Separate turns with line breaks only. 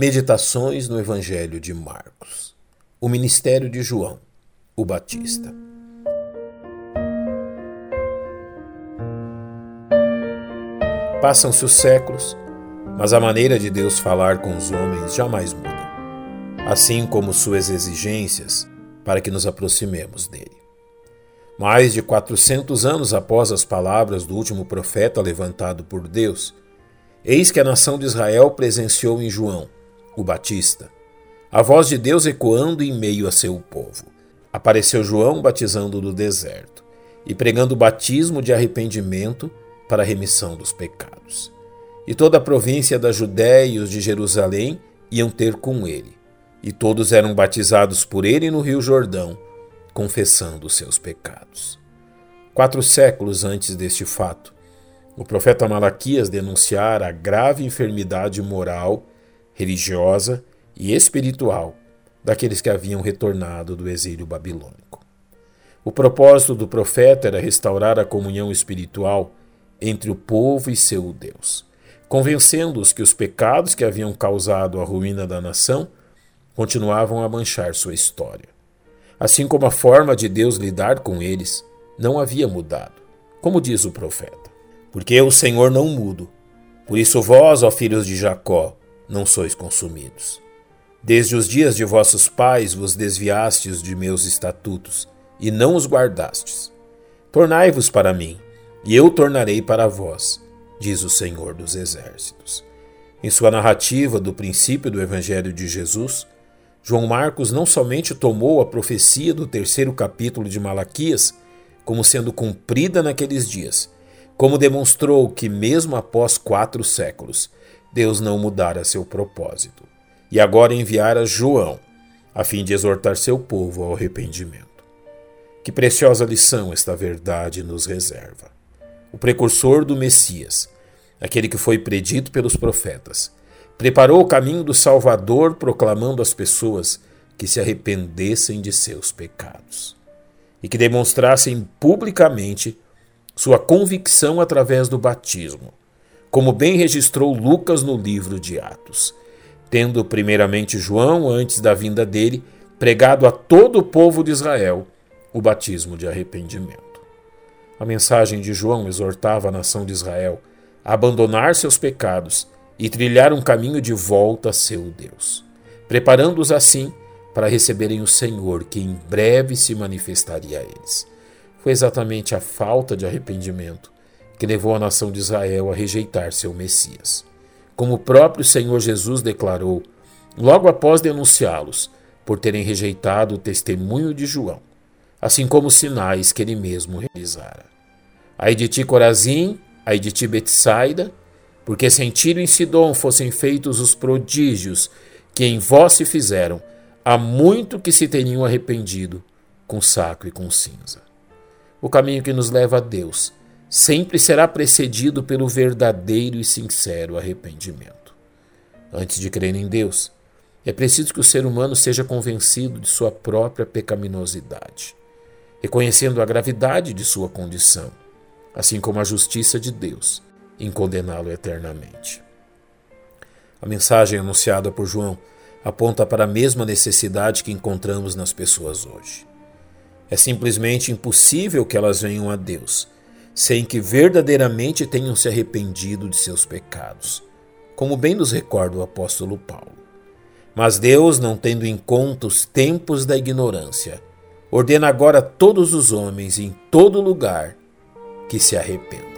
Meditações no Evangelho de Marcos. O ministério de João, o Batista. Passam-se os séculos, mas a maneira de Deus falar com os homens jamais muda, assim como suas exigências para que nos aproximemos dele. Mais de 400 anos após as palavras do último profeta levantado por Deus, eis que a nação de Israel presenciou em João o Batista, a voz de Deus ecoando em meio a seu povo. Apareceu João batizando no deserto e pregando o batismo de arrependimento para a remissão dos pecados. E toda a província da Judéia e os de Jerusalém iam ter com ele, e todos eram batizados por ele no Rio Jordão, confessando os seus pecados. Quatro séculos antes deste fato, o profeta Malaquias denunciara a grave enfermidade moral religiosa e espiritual daqueles que haviam retornado do exílio babilônico. O propósito do profeta era restaurar a comunhão espiritual entre o povo e seu Deus, convencendo-os que os pecados que haviam causado a ruína da nação continuavam a manchar sua história. Assim como a forma de Deus lidar com eles não havia mudado, como diz o profeta. Porque o Senhor, não mudo. Por isso, vós, ó filhos de Jacó, não sois consumidos. Desde os dias de vossos pais vos desviastes de meus estatutos, e não os guardastes. Tornai-vos para mim, e eu tornarei para vós, diz o Senhor dos Exércitos. Em sua narrativa do princípio do Evangelho de Jesus, João Marcos não somente tomou a profecia do terceiro capítulo de Malaquias como sendo cumprida naqueles dias, como demonstrou que, mesmo após quatro séculos, Deus não mudara seu propósito, e agora enviara João, a fim de exortar seu povo ao arrependimento. Que preciosa lição esta verdade nos reserva. O precursor do Messias, aquele que foi predito pelos profetas, preparou o caminho do Salvador, proclamando às pessoas que se arrependessem de seus pecados e que demonstrassem publicamente sua convicção através do batismo como bem registrou Lucas no livro de Atos, tendo primeiramente João, antes da vinda dele, pregado a todo o povo de Israel o batismo de arrependimento. A mensagem de João exortava a nação de Israel a abandonar seus pecados e trilhar um caminho de volta a seu Deus, preparando-os assim para receberem o Senhor, que em breve se manifestaria a eles. Foi exatamente a falta de arrependimento que levou a nação de Israel a rejeitar seu Messias. Como o próprio Senhor Jesus declarou, logo após denunciá-los por terem rejeitado o testemunho de João, assim como os sinais que ele mesmo realizara. Ai de ti, Corazim, ai de ti, Betsaida, porque se em Tiro e em Sidom fossem feitos os prodígios que em vós se fizeram, há muito que se teriam arrependido com saco e com cinza. O caminho que nos leva a Deus sempre será precedido pelo verdadeiro e sincero arrependimento. Antes de crer em Deus, é preciso que o ser humano seja convencido de sua própria pecaminosidade, reconhecendo a gravidade de sua condição, assim como a justiça de Deus em condená-lo eternamente. A mensagem anunciada por João aponta para a mesma necessidade que encontramos nas pessoas hoje. É simplesmente impossível que elas venham a Deus sem que verdadeiramente tenham se arrependido de seus pecados, como bem nos recorda o apóstolo Paulo. Mas Deus, não tendo em conta os tempos da ignorância, ordena agora a todos os homens em todo lugar que se arrependam.